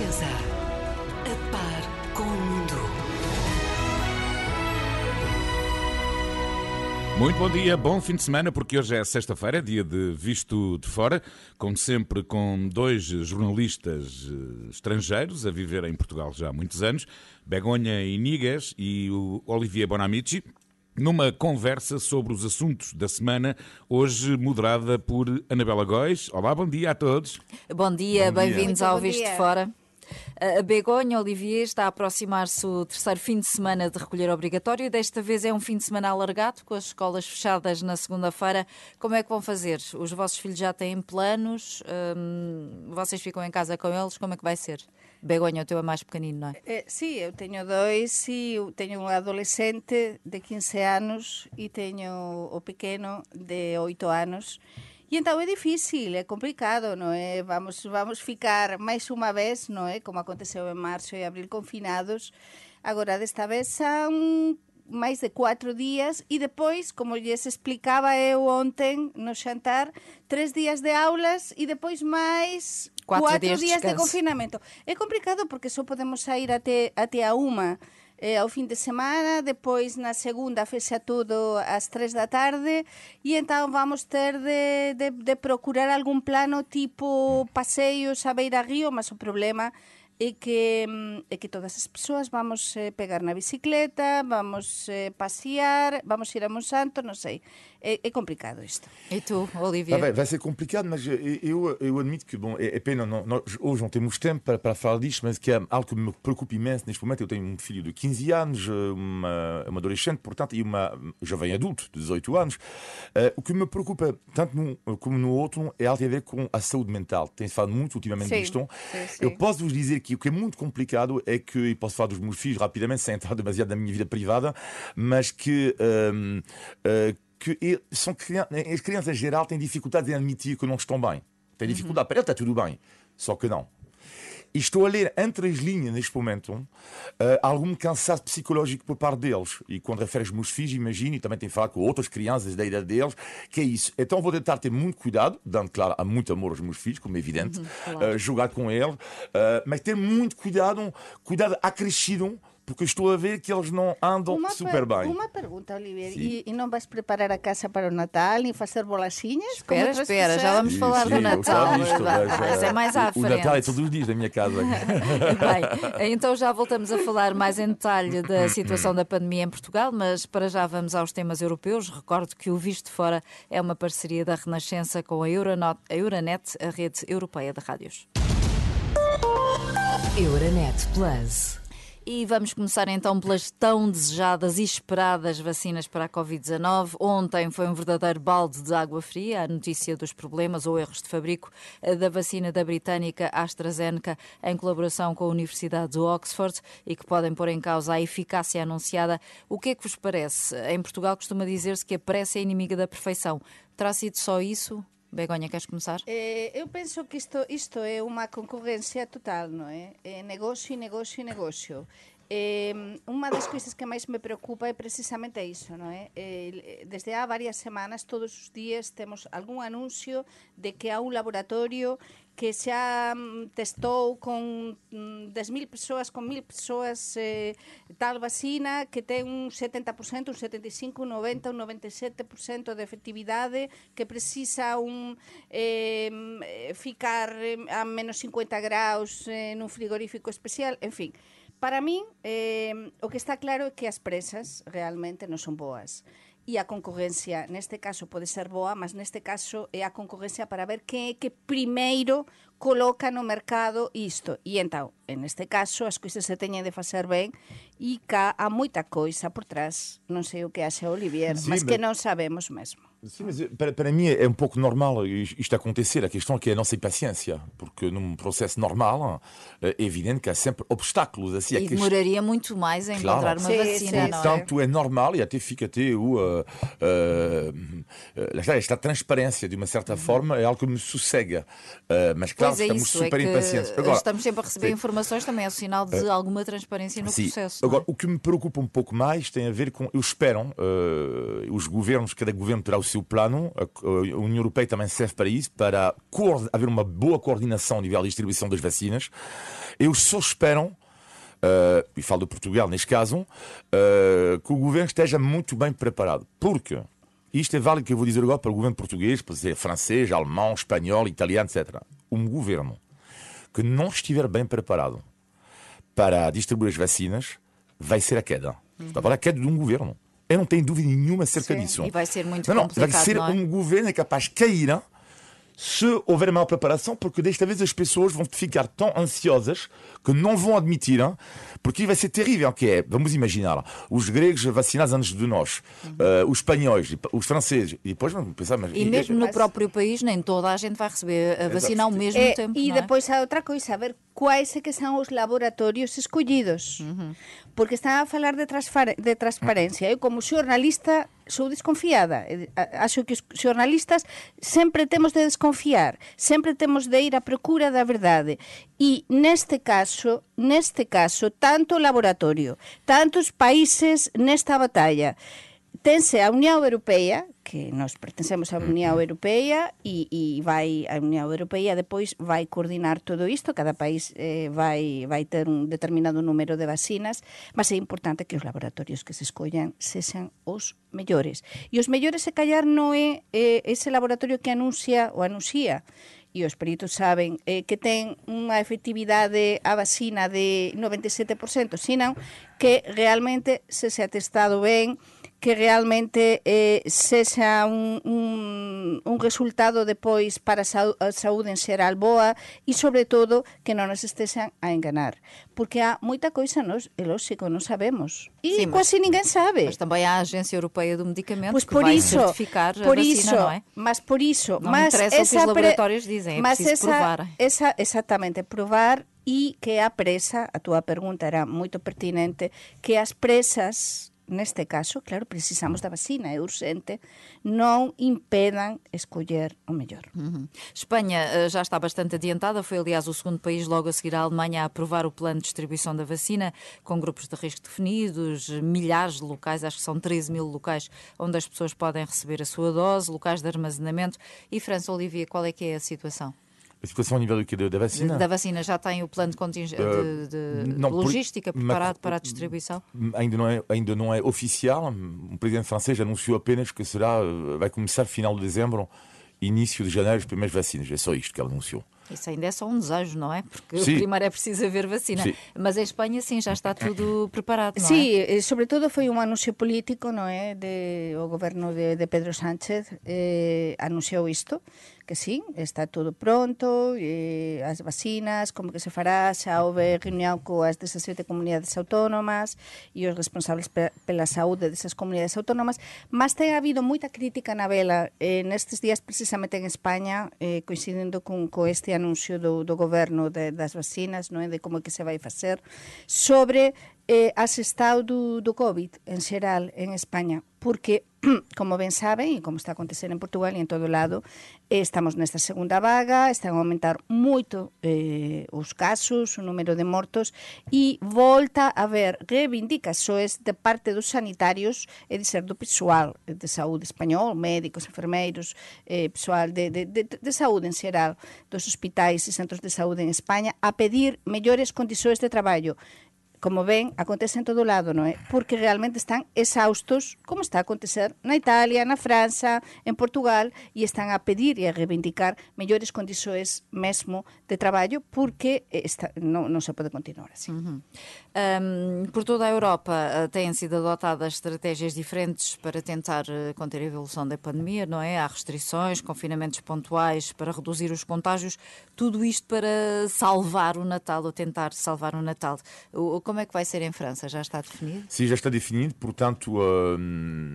A par com o mundo. Muito bom dia, bom fim de semana, porque hoje é sexta-feira, dia de Visto de Fora, como sempre com dois jornalistas eh, estrangeiros a viver em Portugal já há muitos anos, Begonha Inigas e o Olivier Bonamici, numa conversa sobre os assuntos da semana, hoje moderada por Anabela Góis. Olá, bom dia a todos. Bom dia, bem-vindos ao Visto dia. de Fora. A Begonha Olivier está a aproximar-se o terceiro fim de semana de recolher obrigatório. Desta vez é um fim de semana alargado, com as escolas fechadas na segunda-feira. Como é que vão fazer? Os vossos filhos já têm planos? Hum, vocês ficam em casa com eles? Como é que vai ser? Begonha, o teu é mais pequenino, não é? Eh, sí, eu teño dois e teño un adolescente de 15 anos e teño o pequeno de 8 anos. E então é difícil, é complicado, non é? Vamos, vamos ficar máis unha vez, non é? Como aconteceu en marzo e abril confinados. Agora, desta vez son máis de cuatro días e depois, como lles explicaba eu ontem no xantar, tres días de aulas e depois máis Cuatro cuatro días de de confinamento. É complicado porque só podemos sair até, até a uma eh, ao fin de semana, depois na segunda fecha todo ás tres da tarde e entón vamos ter de, de, de procurar algún plano tipo paseios a beira río, mas o problema é que, mm, é que todas as persoas vamos eh, pegar na bicicleta, vamos eh, pasear, vamos ir a Monsanto, non sei. É, é complicado isto. E tu, Ah, Olivier? vai, ser complicado, mas eu, eu, admito que, bom, é, é pena, não, nós hoje não temos tempo para, para falar disto, mas que é algo que me preocupa imenso neste momento. Eu tenho um filho de 15 anos, uma, uma adolescente, portanto, e uma jovem adulto de 18 anos. Eh, o que me preocupa, tanto num como no outro, é algo que tem a ver com a saúde mental. Tem-se falado muito ultimamente Sim, disto. sim, sim. Eu posso vos dizer que o que é muito complicado é que, e posso falar dos meus filhos rapidamente, sem entrar demasiado na minha vida privada, mas que. eh, que são crian- as crianças em geral têm dificuldade em admitir que não estão bem. Têm dificuldade. Para ele está tudo bem. Só que não. E estou a ler entre as linhas neste momento eh, algum cansaço psicológico por parte deles. E quando refere aos meus filhos, imagino, e também tenho falado com outras crianças da idade deles, que é isso. Então vou tentar ter muito cuidado, dando, claro, há muito amor aos meus filhos, como é evidente, eh, jogar com eles, eh, mas ter muito cuidado, cuidado acrescido, porque estou a ver que eles não andam Uma super per- bem. Uma pergunta, Olivier. Sim. E, e não vais preparar a casa para o Natal, nem fazer bolachinhas? Espera, é espera, já vamos Sim, falar sim, do Natal. disto, mas, Mas eh, é mais à o, frente. o Natal é todos os dias na minha casa. Bem, então já voltamos a falar mais em detalhe da situação da pandemia em Portugal, mas para já vamos aos temas europeus. Recordo que o Visto de Fora é uma parceria da Renascença com a Euronet, a Euronet, a rede europeia de rádios. Euronet Plus. E vamos começar então pelas tão desejadas e esperadas vacinas para a Covid-19. Ontem foi um verdadeiro balde de água fria a notícia dos problemas ou erros de fabrico eh, da vacina da britânica AstraZeneca em colaboração com a Universidade de Oxford e que podem pôr em causa a eficácia anunciada. O que é que vos parece? Em Portugal costuma dizer-se que a pressa é inimiga da perfeição. Terá sido só isso? Begonha, queres começar? Eh, eu penso que isto, isto é uma concorrência total, não é? É negócio, negócio, negócio. Eh, unha das coisas que máis me preocupa é precisamente iso, non é? Eh, desde há varias semanas, todos os días, temos algún anuncio de que há un laboratorio que xa mm, testou con mm, 10.000 persoas, con 1.000 persoas eh, tal vacina que ten un 70%, un 75%, un 90%, un 97% de efectividade que precisa un eh, ficar a menos 50 graus eh, nun frigorífico especial, en fin. Para min, eh, o que está claro é que as presas realmente non son boas. E a concorrencia, neste caso, pode ser boa, mas neste caso é a concorrencia para ver quen é que primeiro coloca no mercado isto. E entón, en este caso, as coisas se teñen de facer ben e cá há moita coisa por trás. Non sei o que acha Olivier, Sim, mas que non sabemos mesmo. Sim, mas eh, para, para mim é um pouco normal isto acontecer. A questão é que é a nossa impaciência, porque num processo normal eh, é evidente que há sempre obstáculos. Assim, a E questão- demoraria muito mais em Claro. encontrar uma Sim, vacina, sim, não é? Portanto, é normal e até fica até o, uh, uh, uh, esta transparência, de uma certa forma, é algo que me sossega. Uh, mas claro, Pois é estamos isso, super é impacientes. estamos sempre a receber sim. informações, também é o sinal de alguma transparência no Sim. processo. é? Agora, o que me preocupa um pouco mais tem a ver com. Eu espero, uh, os governos, cada governo terá o seu plano, a, União Europeia também serve para isso, para haver uma boa coordenação a nível de distribuição das vacinas. Eu só espero uh, e falo de Portugal neste caso, uh, que o governo esteja muito bem preparado. Porque isto é válido que eu vou dizer agora para o governo português, para dizer francês, alemão, espanhol, italiano, etc. Um governo que não estiver bem preparado para distribuir as vacinas vai ser a queda. Uhum. Está a falar a queda de um governo. Eu não tenho dúvida nenhuma acerca Sim, disso. E vai ser muito não, complicado, não, vai ser não é? um governo capaz de cair se houver maior preparação, porque desta vez as pessoas vão ficar tão ansiosas que não vão admitir, hein? porque vai ser terrível, que é, vamos imaginar, os gregos vacinados antes de nós, uhum. uh, os espanhóis, os franceses, e depois vamos pensar... Mas, e, mesmo no próprio país, nem toda a gente vai receber a vacina ao mesmo é, tempo, E é? depois há outra coisa, a ver quais é que são os laboratórios escolhidos. Uhum. Porque están a falar de, de transparencia. Eu, como xornalista, sou desconfiada. Acho que os xornalistas sempre temos de desconfiar, sempre temos de ir á procura da verdade. E neste caso, neste caso, tanto o laboratorio, tantos países nesta batalla, tense a Unión Europea que nos pertencemos á Unión Europea e, e vai a Unión Europea depois vai coordinar todo isto, cada país eh, vai vai ter un determinado número de vacinas, mas é importante que os laboratorios que se escollan sexan os mellores. E os mellores se callar non é eh, ese laboratorio que anuncia ou anuncia e os peritos saben eh, que ten unha efectividade a vacina de 97%, sino que realmente se se atestado ben que realmente eh, sexa un, un, un resultado depois para a saúde en xeral boa e, sobre todo, que non nos estexan a enganar. Porque há moita coisa, nos, é lógico, non sabemos. E Sim, quase ninguén sabe. Mas também há a Agência Europeia do Medicamento pues que por vai isso, certificar por a vacina, isso, não é? Mas por isso... Não mas interessa essa o que os laboratórios dizem, é mas preciso essa, provar. Esa, exatamente, provar e que a presa, a túa pergunta era moito pertinente, que as presas neste caso, claro, precisamos da vacina, é urgente, non impedan escoller o mellor. Uhum. Espanha uh, já está bastante adiantada, foi aliás o segundo país logo a seguir à Alemanha a aprovar o plano de distribuição da vacina, com grupos de risco definidos, milhares de locais, acho que são 13 mil locais onde as pessoas podem receber a sua dose, locais de armazenamento. E França Olivia, qual é que é a situação? A situação a nível do que? Da vacina? Da vacina. Já tem o plano de, conting... uh, de, de não, logística por, preparado mas, para a distribuição? Ainda não, é, ainda não é oficial. O presidente francês anunciou apenas que será, vai começar final de dezembro, início de janeiro, as primeiras vacinas. É só isto que ele anunciou. Isso ainda é só um desejo, não é? Porque sim. primeiro é preciso haver vacina. Sim. Mas em Espanha, sim, já está tudo preparado, não sim, é? Sim, sobretudo foi um anúncio político, não é? De, o governo de, de Pedro Sánchez eh, anunciou isto, que sí, está todo pronto, as vacinas, como que se fará, xa houve reunión coas 17 comunidades autónomas e os responsables pe pela saúde desas comunidades autónomas, mas ten habido moita crítica na vela eh, nestes días precisamente en España, eh, coincidendo con, con este anuncio do, do goberno de, das vacinas, non é, de como que se vai facer, sobre eh, as estado do, do COVID en xeral en España, porque, como ben saben, e como está a acontecer en Portugal e en todo lado, eh, estamos nesta segunda vaga, están a aumentar moito eh, os casos, o número de mortos, e volta a haber reivindicações de parte dos sanitarios, e de ser do pessoal de saúde español, médicos, enfermeiros, eh, pessoal de, de, de, de saúde en xeral, dos hospitais e centros de saúde en España, a pedir mellores condições de traballo como ven, acontece en todo lado, non é? Porque realmente están exaustos, como está a acontecer na Italia, na França, en Portugal, e están a pedir e a reivindicar mellores condições mesmo de traballo, porque está, non, non se pode continuar assim. Uhum. Um, por toda a Europa uh, têm sido adotadas estratégias diferentes para tentar uh, conter a evolução da pandemia, não é? Há restrições, confinamentos pontuais para reduzir os contágios, tudo isto para salvar o Natal, ou tentar salvar o Natal. O, como é que vai ser em França? Já está definido? Sim, já está definido. Portanto, uh,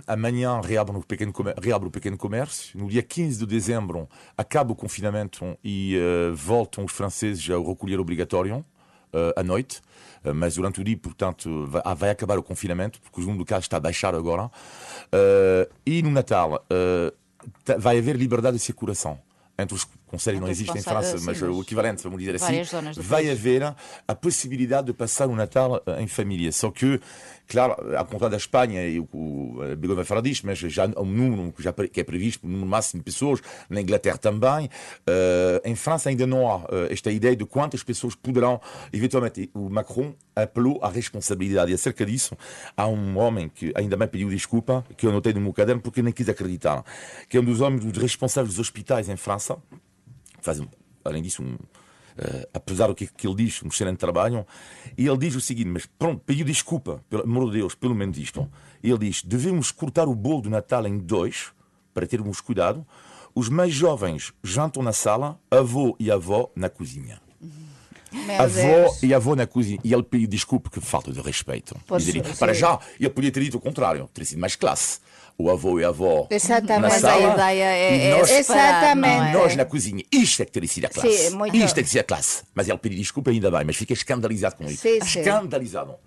amanhã reabre o, pequeno reabre o pequeno comércio. No dia 15 de dezembro acaba o confinamento e uh, voltam os franceses ao recolher obrigatório uh, à noite. Uh, mas durante o dia, portanto, vai, vai, acabar o confinamento, porque o número de casos está a baixar agora. E no Natal vai haver liberdade de circulação entre os conselhos não existe em França, mas mas o equivalente, vamos dizer assim, vai haver a possibilidade de passar o Natal eh, em família. Só que, claro, ao contrário da Espanha, e o, o eh, Bigode vai falar disto, mas já há um número que, já, pre- que é previsto, um número máximo de pessoas, na Inglaterra também. Eh, em França ainda não há esta ideia de quantas pessoas poderão, eventualmente, o Macron apelou à responsabilidade. E acerca disso, há um homem que ainda bem pediu desculpa, que eu anotei no meu caderno porque nem quis acreditar, que é um dos homens dos responsáveis dos hospitais em França, faz, além disso, um, eh, apesar do que, que ele diz, um excelente trabalho, e ele diz o seguinte, mas pronto, pediu desculpa, pelo amor de Deus, pelo menos isto. Ele diz, devemos cortar o bolo do Natal em dois, para termos cuidado. Os mais jovens jantam na sala, avô e avó na cozinha. Meu Avó Deus. e avô na cozinha. E ele pediu desculpa, que falta de respeito. Sim. para já, ele podia ter dito o contrário, ter sido mais classe. O avô e a avó Exatamente. na Mas a sala, ideia é, é nós- é? Exatamente. nós na cozinha, isto é que teria sido a classe. Sim, muito. Isto é que seria a classe. Mas ele pediu desculpa ainda bem, mas fiquei escandalizado com isso. Sim, sim. Escandalizado.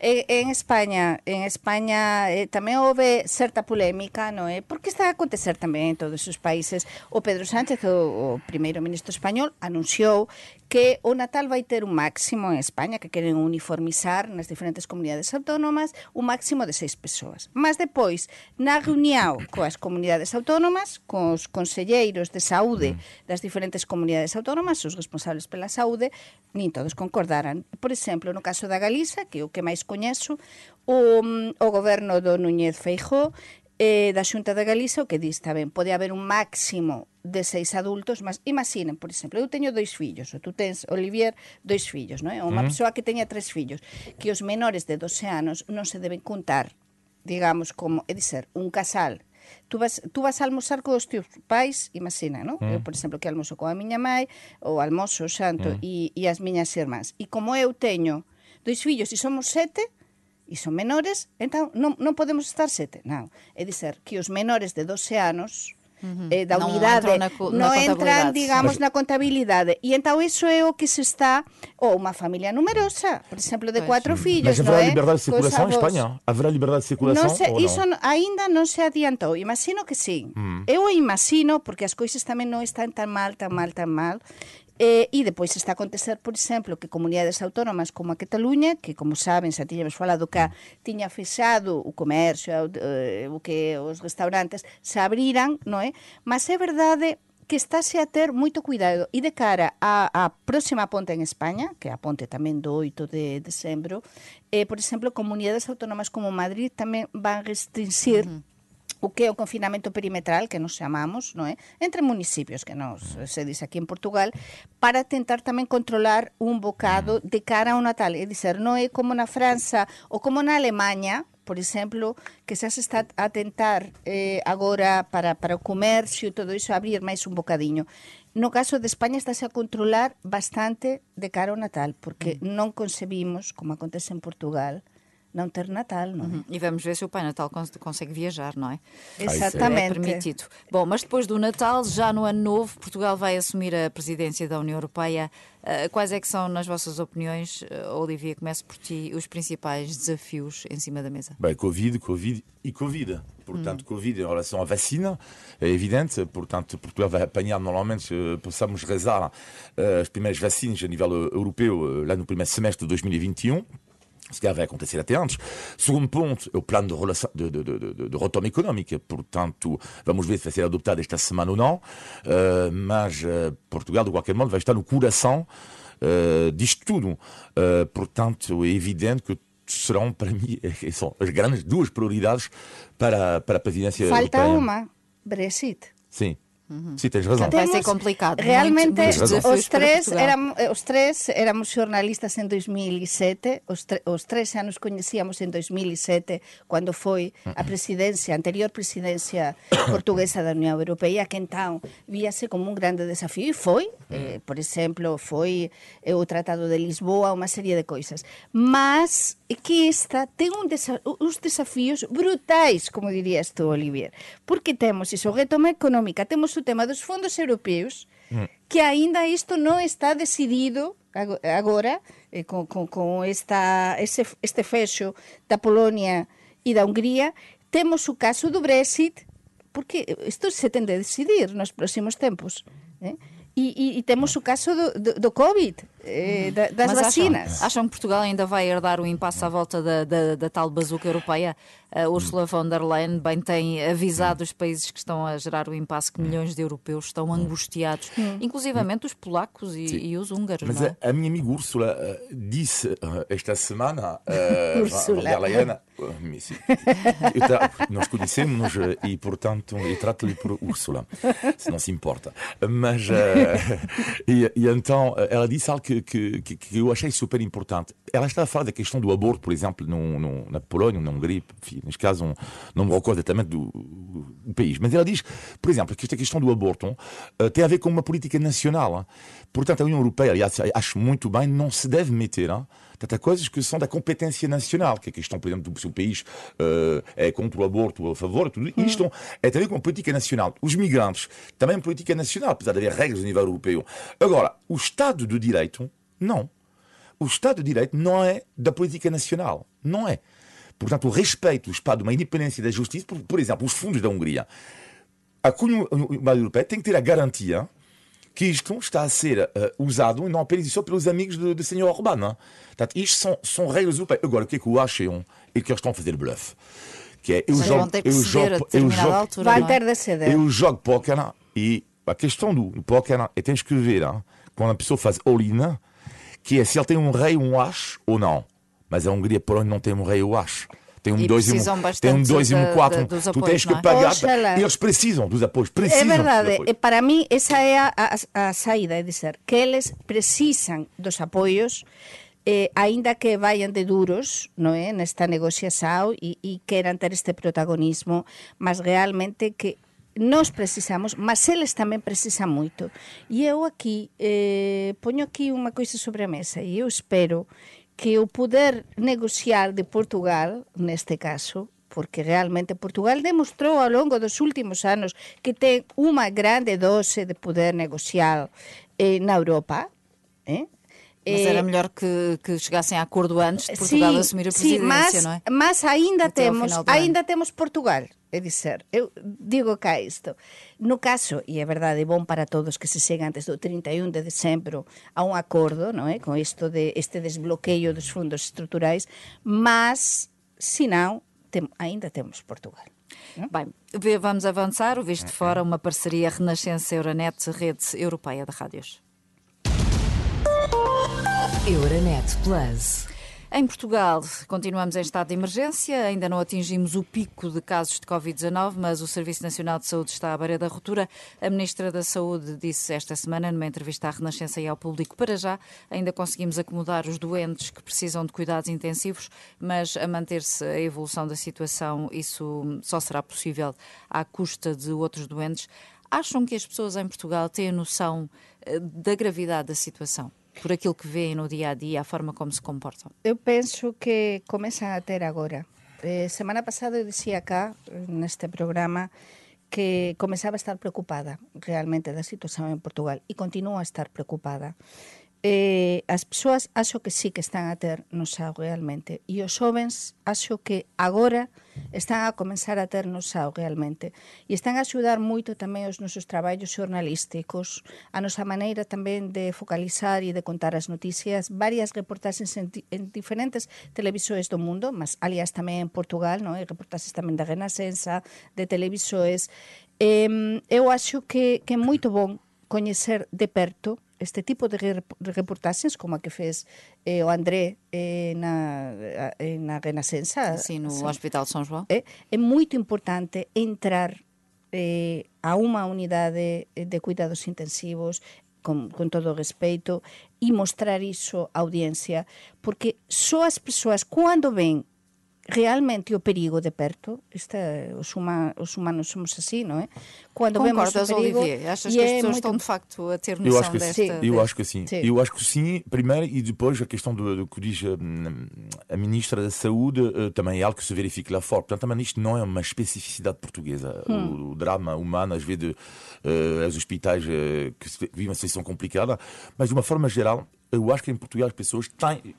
En, en España, en España eh, tamén houve certa polémica, non é? Porque está a acontecer tamén en todos os países. O Pedro Sánchez, o, o primeiro ministro español, anunciou que o Natal vai ter un máximo en España que queren uniformizar nas diferentes comunidades autónomas un máximo de seis persoas. Mas depois, na reunión coas comunidades autónomas, cos conselleiros de saúde das mm. diferentes comunidades autónomas, os responsables pela saúde, nin todos concordaran. Por exemplo, no caso da Galiza, que é o que máis coñezo, o, o goberno do Núñez Feijó eh, da Xunta de Galiza o que diz tamén pode haber un máximo de seis adultos, mas imaginen, por exemplo, eu teño dois fillos, ou tú tens, Olivier, dois fillos, non é? Unha mm. persoa que teña tres fillos, que os menores de 12 anos non se deben contar, digamos, como, é dizer, un casal tú vas, tú vas a almorzar cos teus pais, imagina, non? Mm. Eu, por exemplo, que almozo coa miña mai, ou almozo xanto, mm. e, e as miñas irmás. E como eu teño dois fillos e somos sete, e son menores, entón non, non podemos estar sete. Non. É dizer, que os menores de 12 anos eh, da Non unidade entran na na non entran, digamos, na contabilidade. E entón iso é o que se está, ou unha familia numerosa, por exemplo, de Pois. cuatro fillos, Mas non haverá é? liberdade de em avós. Espanha? Haverá liberdade de circulação Non sei, ou não? iso no- aínda non se adiantou. Imagino que sí. Eu o imagino porque as coisas tamén non están tan mal, tan mal, tan mal. Eh, e depois está a acontecer, por exemplo, que comunidades autónomas como a Cataluña, que como saben, xa tiñamos falado que tiña fechado o comercio, eh, o que os restaurantes se abriran, non é? Mas é verdade que estáse a ter moito cuidado e de cara á próxima ponte en España, que é a ponte tamén do 8 de decembro, eh, por exemplo, comunidades autónomas como Madrid tamén van restringir o que é o confinamento perimetral, que nos chamamos, non é? entre municipios, que nos se dice aquí en Portugal, para tentar tamén controlar un bocado de cara ao Natal. É dizer, non é como na França ou como na Alemanha, por exemplo, que xa se está a tentar eh, agora para, para o comercio e todo iso abrir máis un bocadiño. No caso de España estáse a controlar bastante de cara ao Natal, porque non concebimos, como acontece en Portugal, non ter Natal, non é? E vamos ver se o Pai Natal cons- consegue viajar, não é? isso é- Exatamente. permitido. Bom, mas depois do Natal, já no ano novo, Portugal vai assumir a presidência da União Europeia. Ah, Quais é que são, nas vossas opiniões, ah, Olivia, começo por ti, os principais desafios em cima da mesa? Bem, Covid, Covid e Covid. Portanto, Covid em relação à vacina é evidente. Portanto, Portugal vai apanhar normalmente, eh, possamos rezar eh, as primeiras vacinas a nível eh, europeu lá no primeiro semestre de 2021. Se calhar vai acontecer até antes. Segundo ponto é o plano de, relação, de, de, de, de, retoma económica. Portanto, vamos ver se vai ser adoptado esta semana ou não. Eh, mas eh, Portugal, de qualquer modo, vai estar no coração eh, disto tudo. Eh, portanto, é evidente que serão, para mim, são as grandes duas prioridades para, para a presidência Falta europeia. uma, Brexit. Sim. Sim, tens razão. Vai ser complicado, Realmente, muito- desafios os, três éramos, os três éramos xornalistas en 2007, os, os tres xa nos coñecíamos en 2007, cando foi a presidencia, a anterior presidencia portuguesa da Unión Europea, que entón víase como un grande desafío, e foi, eh, por exemplo, foi eh, o Tratado de Lisboa, unha serie de coisas. Mas é que esta ten un desa uns desafíos brutais, como dirías tú, Olivier, porque temos iso, retoma económica, temos o tema dos fondos europeus, que aínda isto non está decidido ago- agora eh, con, con, con esta, ese, este fexo da Polonia e da Hungría temos o caso do Brexit porque isto se tende a decidir nos próximos tempos eh? E, e, e temos o caso do, do, do Covid, eh, da, das Mas vacinas. Acham, acham que Portugal ainda vai herdar o impasse à volta da, da, da tal bazuca europeia? A Ursula von der Leyen bem tem avisado os países que estão a gerar o impasse que milhões de europeus estão angustiados, inclusivamente os polacos e, e os húngaros. Mas não é? a, a minha amiga Úrsula uh, disse uh, esta semana, uh, Ursula. von der Leyen, uh, nós conhecemos e, portanto, eu trato-lhe por Úrsula, se não se importa. Mas, uh, e, e então, ela disse algo que, que, que, que eu achei super importante. Ela está a falar da questão do aborto, por exemplo, no, no, na Polónia, na Hungria, enfim, neste caso, um, não me recordo exatamente do, do país. Mas ela diz, por exemplo, que esta questão do aborto uh, tem a ver com uma política nacional. hein. Portanto, a União Europeia, aliás, acho muito bem, não se deve meter hein, Há coisas que são da competência nacional, que é a questão, por exemplo, do se o país uh, é contra o aborto ou a favor, tudo isto é também com a política nacional. Os migrantes, também política nacional, apesar de haver regras a nível europeu. Agora, o Estado de Direito, não. O Estado de Direito não é da política nacional. Não é. Portanto, o respeito do Estado, uma independência da justiça, por, por exemplo, os fundos da Hungria. A União Europeia tem que ter a garantia que isto está a ser eh, usado e não apenas e só pelos amigos do, do Sr. Orbán. é? Portanto, isto são, são regras europeias. Agora, o que é que eu acho é um, é que eles estão a fazer bluff. Que é, eu Mas jogo, eu jogo, eu jogo, altura. Vai ter de ceder. eu jogo póquer e a questão do, do póquer é tens que ver hein, quando a pessoa faz all-in, que é se ele tem um rei, um as ou não. Mas a Hungria, por onde não tem um rei ou as. Tem um E 2 e precisam um, bastante tem um 2 e um da- 4. da- dos Tu apoios, tens que é? pagar. Oxalá. Eles precisam dos apoios. É Precisam dos verdade, apoios. e para mí esa é a, a, a saída, é dizer, que eles precisan dos apoios eh, aínda que vayan de duros non é, nesta negociação e, e queran ter este protagonismo, mas realmente que nós precisamos, mas eles tamén precisan moito. E eu aquí, eh, poño aquí unha coisa sobre a mesa e eu espero que o poder negociar de Portugal, neste caso, porque realmente Portugal demostrou ao longo dos últimos anos que ten unha grande dose de poder negocial eh, na Europa. Eh? Mas Eh, era melhor que, que chegassem a acordo antes de Portugal sí, assumir a presidência, mas, não é? mas ainda Até temos, ano. ainda temos Portugal. É dizer, eu digo cá isto. No caso, e é verdade, é bom para todos que se chega antes do 31 de decembro a un acordo, non é? Con isto de este desbloqueio dos fundos estruturais, mas, se non, tem, ainda temos Portugal. Bem, vamos avançar. O Visto de Fora, uma parceria Renascença-Euronet, rede europeia de rádios. Euronet Plus. Em Portugal, continuamos em estado de emergência, ainda não atingimos o pico de casos de Covid-19, mas o Serviço Nacional de Saúde está à beira da ruptura. A Ministra da Saúde disse esta semana, numa entrevista à Renascença e ao público, para já ainda conseguimos acomodar os doentes que precisam de cuidados intensivos, mas a manter-se a evolução da situação, isso só será possível à custa de outros doentes. Acham que as pessoas em Portugal têm noção eh, da gravidade da situação? Por aquilo que veem no dia a dia, a forma como se comportam? Eu penso que comezan a ter agora. Eh, semana pasada eu dicía acá, eh, neste programa, que comezaba a estar preocupada realmente da situación en Portugal e continúa a estar preocupada. eh, as persoas acho que sí que están a ter nosao realmente. E os xovens acho que agora están a comenzar a ter nosao realmente. E están a axudar moito tamén os nosos traballos xornalísticos a nosa maneira tamén de focalizar e de contar as noticias. Varias reportaxes en, en diferentes televisores do mundo mas alias tamén en Portugal non? e reportaxes tamén da Renascença de televisores. Eh, eu acho que, que é moito bon coñecer de perto este tipo de re- de reportaxes como a que fez eh, o André eh, na, eh, na Renascença no. Hospital de São João? é, é moito importante entrar eh, a unha unidade de cuidados intensivos con, con todo o respeito e mostrar iso á audiencia porque só as persoas cando ven realmente o perigo de perto esta, os, huma, os humanos somos así, non é? Cando vemos Concordas, o perigo Olivier? Achas que as é pessoas moito- estão de facto a ter Eu noção acho que desta... sim. Eu desta- acho que sim. Sim. Eu acho que sim, primeiro, e depois a questão do, do que diz hum, a Ministra da Saúde eh, também é algo que se verifica lá fora. Portanto, também isto não é uma especificidade portuguesa. O, o drama humano, às vezes, eh, os hospitais eh, que vivem uma situação complicada, mas de uma forma geral, eu acho que em Portugal as pessoas têm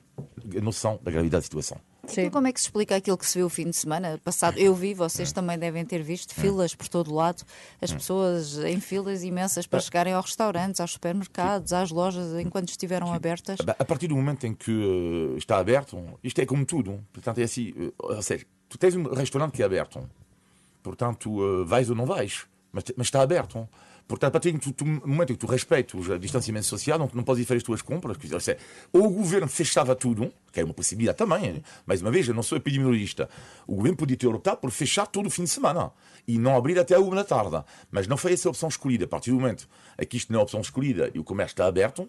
a noção da gravidade da situação. Sim. Então, como é que se explica aquilo que se viu o fim de semana passado? Eu vi, vocês também devem ter visto filas por todo o lado, as pessoas em filas imensas para chegarem aos restaurantes, aos supermercados, às lojas, enquanto estiveram abertas. A partir do momento em que uh, está aberto, isto é como tudo. Portanto, é assim, uh, ou seja, tu tens um restaurante que é aberto, portanto, uh, vais ou não vais, mas, mas está aberto. Portanto, a partir do momento que tu respeitas o distanciamento social, não, não podes ir fazer as tuas compras. Quer dizer, ou o governo fechava tudo, que é uma possibilidade também, mais uma vez, eu não sou epidemiologista, o governo podia ter optado por fechar todo o fim de semana e não abrir até a uma da tarde. Mas não foi essa a opção escolhida. A partir do momento em que isto não é a opção escolhida e o comércio está aberto,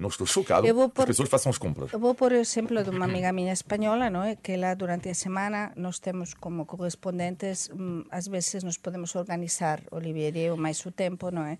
não estou chocado eu vou por, que as pessoas façam as compras. Eu vou por exemplo de uma amiga minha espanhola, não é? que lá durante a semana nós temos como correspondentes, às vezes nos podemos organizar, Olivier e eu, mais o tempo, não é?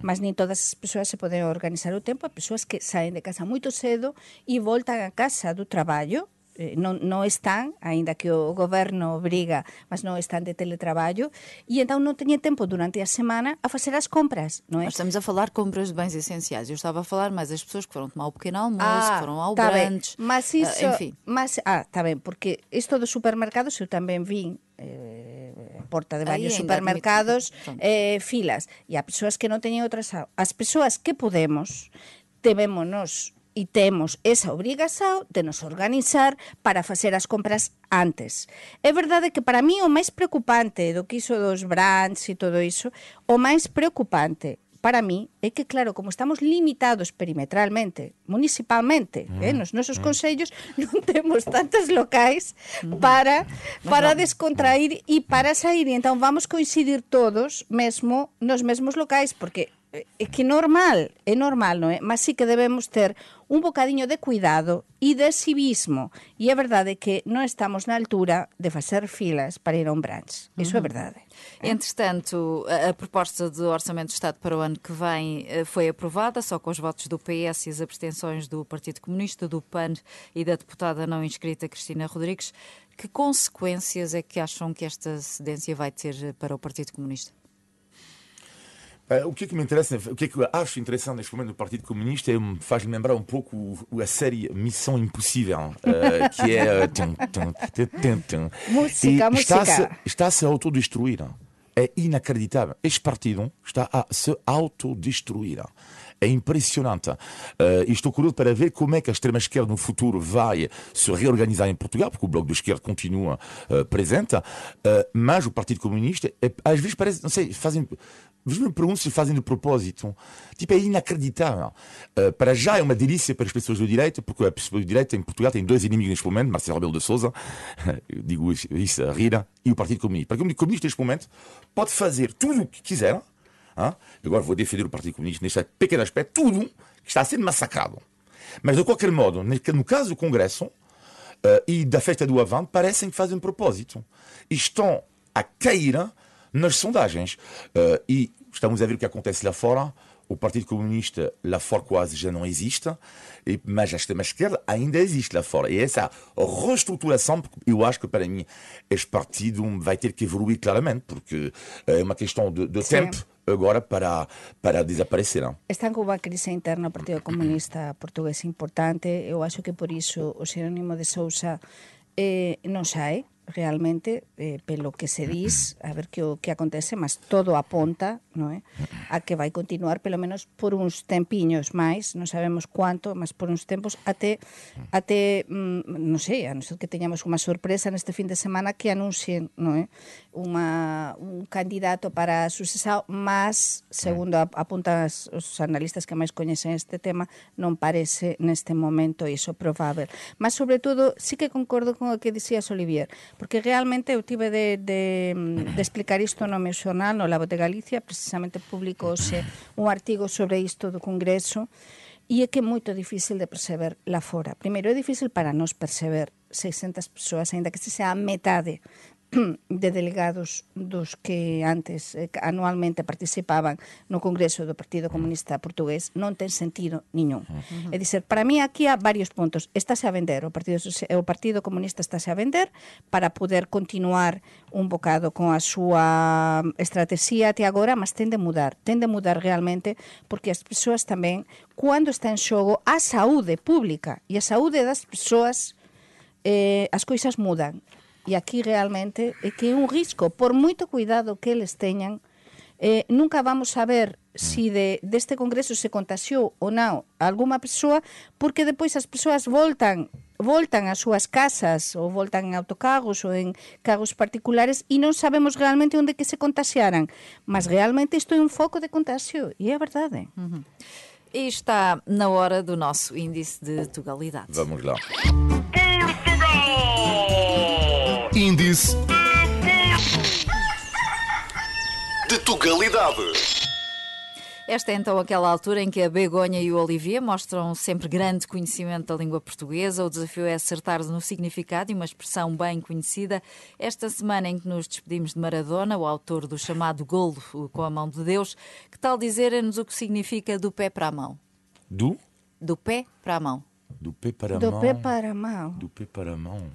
Mas nem todas as pessoas se podem organizar o tempo, há pessoas que saem de casa muito cedo e voltam a casa do trabalho Eh, non están, aínda que o goberno obriga, mas non están de teletraballo, e então non teñen tempo durante a semana a facer as compras, non é? Nós estamos a falar compras de bens essenciais. Eu estava a falar mais das pessoas que foram tomar o pequeno almoço, ah, que foram ao tá brunch, mas ah, isso, enfim. Mas, ah, está ben, porque isto dos supermercados eu tamén vin eh, porta de varios supermercados eh, filas e há persoas que non teñen outras as persoas que podemos debémonos e temos esa obrigación de nos organizar para facer as compras antes. É verdade que para mí o máis preocupante do que iso dos brands e todo iso, o máis preocupante para mí é que, claro, como estamos limitados perimetralmente, municipalmente, eh, mm. eh, nos nosos mm. consellos non temos tantos locais mm. para para descontrair mm. e para sair. E entón vamos coincidir todos mesmo nos mesmos locais, porque é que normal, é normal, non é? Mas sí que debemos ter un bocadiño de cuidado e de civismo. E é verdade que non estamos na altura de facer filas para ir a un branch. Iso é verdade. Entretanto, a, proposta de Orçamento do Estado para o ano que vem eh, foi aprovada, só com os votos do PS e as abstenções do Partido Comunista, do PAN e da deputada não inscrita Cristina Rodrigues. Que consequências é que acham que esta cedência vai ter para o Partido Comunista? Uh, o que é que me interessa, o que é que eu acho interessante neste momento no Partido Comunista é, faz lembrar um pouco a série Missão Impossível, uh, que é. tum, tum, tum, música, música. Está-se está a autodestruir. É inacreditável. Este partido está a se autodestruir. É impressionante. Uh, e estou curioso para ver como é que a extrema-esquerda no futuro vai se reorganizar em Portugal, porque o Bloco de Esquerda continua uh, presente, uh, mas o Partido Comunista, é, às vezes parece, não sei, fazem me pergunto se fazem de propósito. Tipo, é inacreditável. Uh, para já é uma delícia para as pessoas do direito, porque a pessoa do direito em Portugal tem dois inimigos neste momento, Marcelo Rebelo de Souza, eu digo isso a rir, e o Partido Comunista. O Partido Comunista neste momento pode fazer tudo o que quiser. Hein? Agora vou defender o Partido Comunista neste pequeno aspecto, tudo que está a ser massacrado. Mas de qualquer modo, no caso do Congresso uh, e da festa do Avante, parecem que fazem propósito. E estão a cair nas sondagens. Uh, e estamos a ver o que acontece lá fora. O Partido Comunista lá fora quase já não existe, mas a extrema-esquerda ainda existe lá fora. E essa reestruturação, eu acho que para mim este partido vai ter que evoluir claramente, porque é uma questão de, de tempo agora para, para desaparecer. Não? Está com uma crise interna no Partido Comunista Português importante. Eu acho que por isso o sinónimo de Sousa eh, non sai realmente eh, pelo que se dis, a ver que o acontece, mas todo aponta, non é? A que vai continuar pelo menos por uns tempiños máis, non sabemos cuánto, mas por uns tempos até até mm, non sei, a non ser que teñamos unha sorpresa neste fin de semana que anuncien, non é? Unha un candidato para a sucesao, mas segundo apuntan os analistas que máis coñecen este tema, non parece neste momento iso probável. Mas sobre todo, sí que concordo con o que dicías Olivier, porque realmente eu tive de, de, de explicar isto no meu xornal, no Labo de Galicia, precisamente publicouse un artigo sobre isto do Congreso, e é que é moito difícil de perceber lá fora. Primeiro, é difícil para nós perceber 600 persoas, aínda que se sea a metade de delegados dos que antes eh, anualmente participaban no Congreso do Partido Comunista Portugués non ten sentido niñón. Uh -huh. É dizer, para mí aquí há varios puntos. Estáse a vender, o Partido, o Partido Comunista estáse a vender para poder continuar un bocado con a súa estrategia até agora, mas ten de mudar, ten de mudar realmente porque as persoas tamén, cando está en xogo a saúde pública e a saúde das persoas, eh, as coisas mudan. E aquí realmente é que é un risco, por moito cuidado que eles teñan, eh, nunca vamos saber si de, deste congreso se contagiou ou non alguma persoa, porque depois as persoas voltan voltan ás súas casas ou voltan en autocarros ou en carros particulares e non sabemos realmente onde que se contagiaran. Mas realmente isto é un foco de contagio e é verdade. E está na hora do nosso índice de tugalidade. Vamos lá. Índice de Tugalidade. Esta é então aquela altura em que a Begonha e o Olivier mostram sempre grande conhecimento da língua portuguesa. O desafio é acertar no significado de uma expressão bem conhecida. Esta semana em que nos despedimos de Maradona, o autor do chamado golo com a mão de Deus, que tal dizer-nos o que significa do pé para a mão? Do? Do pé para a mão. Do pé para a Do mão. pé para a mão. Do pé para a mão.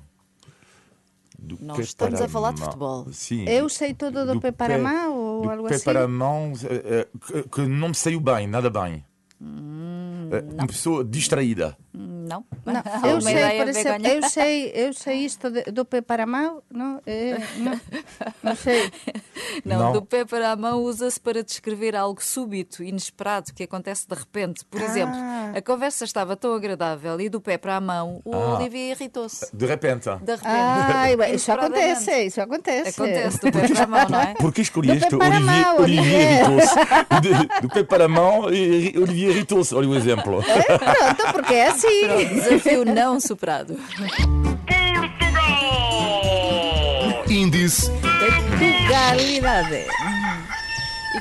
Do Nós pé estamos para a falar de futebol. Sim. Eu sei todo do pé para a mão ou do algo pé assim? para a mão eh, que, que não me saiu bem, nada bem. Hum, uma pessoa distraída. Não? Não, Alguma eu sei, por exemplo, eu sei, eu sei isto de- do pé para a mão, não, é, não, não sei. Não, Não. do pé para a mão usa-se para descrever algo súbito, inesperado, que acontece de repente. Por exemplo, Ah. a conversa estava tão agradável e do pé para a mão o Ah. Olivier irritou-se. De repente. De repente. Bem, isso acontece, isso acontece. Acontece do pé para a mão, não é? Por que escolheste Olivier, Olivier irritou-se? Do pé para a mão, Olivier irritou-se. Olha o exemplo. Pronto, porque é assim. Pronto, desafio não superado. Índice Tugalidade.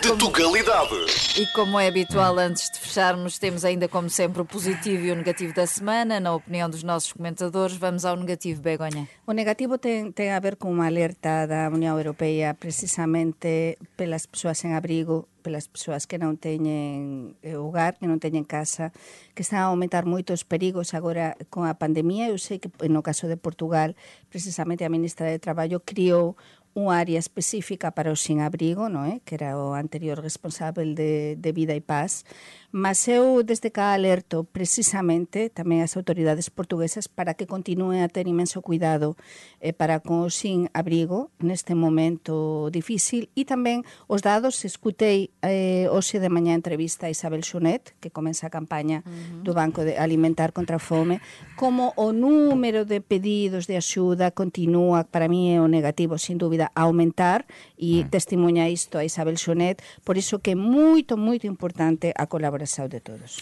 de Tugalidade. E como é habitual, antes de fecharmos, temos ainda, como sempre, o positivo e o negativo da semana. Na opinião dos nossos comentadores, vamos ao negativo, Begonha. O negativo ten, ten a ver con unha alerta da Unión Europea precisamente pelas persoas en abrigo, pelas persoas que non teñen eh, hogar, que non teñen casa, que están a aumentar moitos perigos agora con a pandemia. Eu sei que no caso de Portugal, precisamente a ministra de Traballo criou unha área específica para o sin abrigo, non é? que era o anterior responsável de, de Vida e Paz, mas eu desde cá alerto precisamente tamén as autoridades portuguesas para que continúen a ter imenso cuidado eh, para con o sin abrigo neste momento difícil. E tamén os dados, escutei eh, hoxe de mañá entrevista a Isabel Xunet, que comenza a campaña do Banco de Alimentar contra a Fome, como o número de pedidos de axuda continúa, para mí é o negativo, sin dúbida, a aumentar e testimonha isto a Isabel Xunet, por iso que é moito, moito importante a colaboração de todos.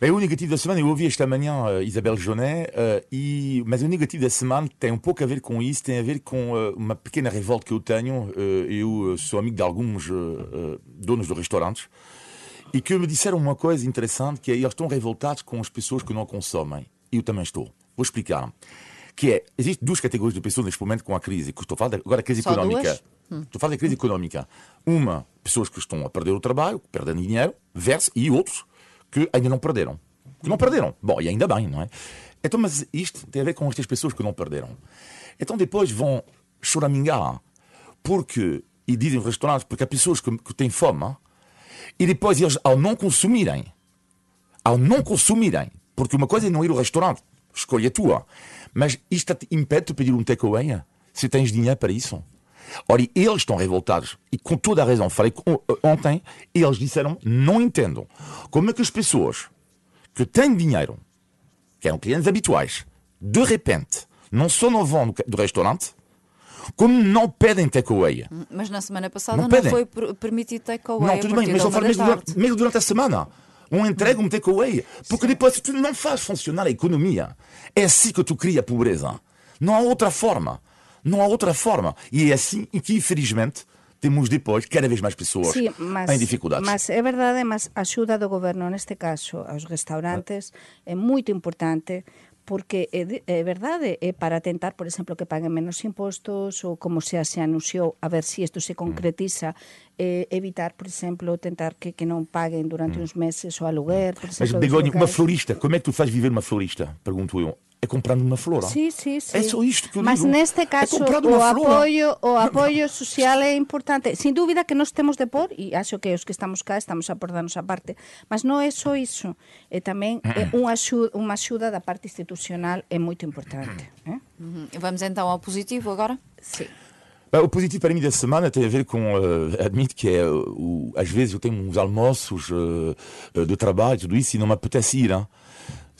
Bem, o negativo da semana, eu ouvi esta manhã uh, Isabel Jonet, uh, e, mas o negativo da semana tem um pouco a ver com isso, tem a ver com uh, uma pequena revolta que eu tenho. Eu sou amigo de alguns donos de restaurantes e que me disseram uma coisa interessante, que é eles estão revoltados com as pessoas que não consomem. Eu também estou. Vou explicar. Que é, existem duas categorias de pessoas neste momento com a crise, que estou a falar agora a crise Só económica. duas? Estou a falar da crise económica. Uma, pessoas que estão a perder o trabalho, perdem dinheiro, versus, e outros que ainda não perderam. Que não perderam. Bom, e ainda bem, não é? Então, mas isto tem a ver com estas pessoas que não perderam. Então depois vão choramingar, porque, e dizem restaurantes, porque há pessoas que, que têm fome, e depois eles, ao não consumirem, ao não consumirem, porque uma coisa é não ir ao restaurante, escolha tua, mas isto impede de pedir um takeaway se tens dinheiro para isso. Ora, eles estão revoltados, e com toda a razão, falei com- ontem, eles disseram, não entendo como é que as pessoas que têm dinheiro, que eram clientes habituais, de repente, não só não vão do- restaurante, como não pedem takeaway. Mas na semana passada Não não, foi per- permitido takeaway. Não, tudo bem, mas eu falo mesmo durante, mesmo durante a semana. Um entrega, um takeaway. Porque depois tu não faz funcionar a economia. É assim que tu cria a pobreza. Não há outra forma. Não há outra forma. E é assim que, infelizmente, temos depois cada vez mais pessoas Sí, mas, em dificuldades. mas é verdade, mas a axuda do goberno neste caso aos restaurantes é moito importante porque é, de- é verdade, é para tentar, por exemplo, que paguen menos impostos ou como xa se anunciou, a ver se isto se concretiza, eh, evitar, por exemplo, tentar que, que non paguen durante uns meses o aluguer, por Mas, exemplo, dos Begonha, uma florista, como é que tu fazes viver uma florista? Pergunto eu. É comprando uma flor. Sí, sí, sí. É só isto que eu Mas digo. neste É caso comprando o apoio, o apoio social é importante. Sin dúbida que nós temos de por, e acho que os que estamos cá estamos a por darnos a parte, mas non é só iso. É tamén é unha axuda, unha axuda da parte institucional é moito importante. Eh? Uhum. Vamos então ao positivo agora? Sim. O positivo para mim da semana tem a ver com, uh, admito que é, uh, às vezes eu tenho uns almoços uh, de trabalho, tudo isso, e não me apetece ir. Hein?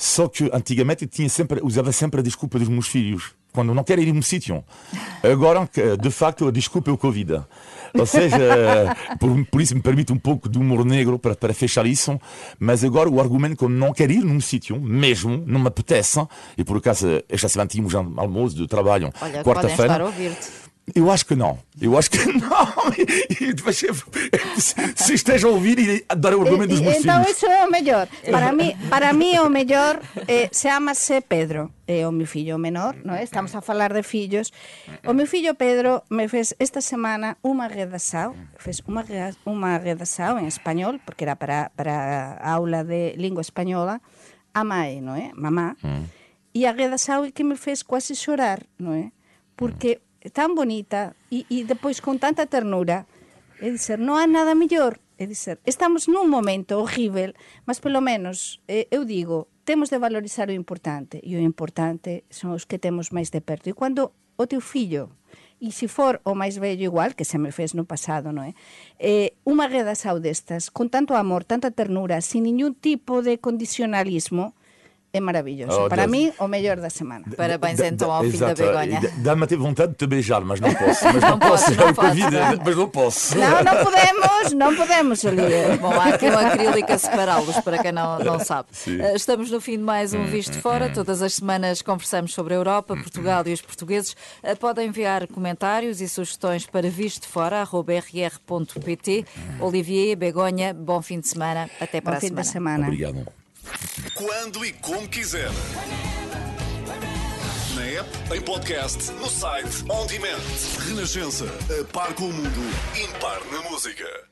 Só que antigamente eu tinha sempre, usava sempre a desculpa dos meus filhos, quando não quero ir a um sítio. Agora, de facto, a desculpa é o Covid. Ou seja, por, por, isso me permite um pouco de humor negro para, para fechar isso, mas agora o argumento que eu não quero ir num sítio, mesmo, não me apetece, e por acaso esta semana tínhamos um almoço de trabalho, quarta-feira. Eu acho que não. Eu acho que não. se esteja a ouvir e dar o argumento dos meus então, filhos. Então, isso é o melhor. Para mim, para mí o melhor eh, chama-se Pedro. É o meu fillo menor, não é? Estamos a falar de fillos. O meu fillo Pedro me fez esta semana unha redação, fez unha, unha redação en español, porque era para, para a aula de lingua española, a MAE, non é? Mamá. Mm. E a redação é que me fez quase chorar, non é? Porque tan bonita e, e depois con tanta ternura é dizer, non há nada mellor é dizer, estamos nun momento horrível mas pelo menos, eh, eu digo temos de valorizar o importante e o importante son os que temos máis de perto e cando o teu fillo e se for o máis vello igual, que se me fez no pasado, non é? Eh, unha redação destas, con tanto amor, tanta ternura, sin ningún tipo de condicionalismo, é maravilhoso. Oh, Para Deus. mim, o melhor da semana. Parabéns da, então ao filho da Begonha. Dá-me até vontade de te beijar, mas não posso. Mas não, não posso, não é posso, não. mas não posso. Não, não podemos, não podemos, ali. Bom, há aqui um acrílico a separá-los, para quem não, não sabe. Sim. Eh, estamos no fim de mais um Visto Fora. Todas as semanas conversamos sobre a Europa, Portugal e os portugueses. Eh, podem enviar comentários e sugestões para vistofora.rr.pt. Olivier, Begonha, bom fim de semana. Até para bom a fim semana. De semana. Obrigado. Quando e como quiser. Na app, em podcast, no site, on demand. Renascença. A par com o mundo, impar na música.